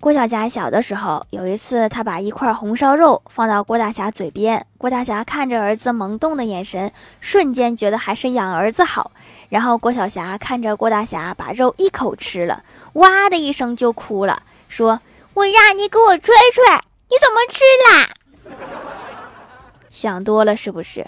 郭小霞小的时候，有一次，她把一块红烧肉放到郭大侠嘴边，郭大侠看着儿子萌动的眼神，瞬间觉得还是养儿子好。然后郭小霞看着郭大侠把肉一口吃了，哇的一声就哭了，说：“我让你给我吹吹，你怎么吃啦？想多了是不是？”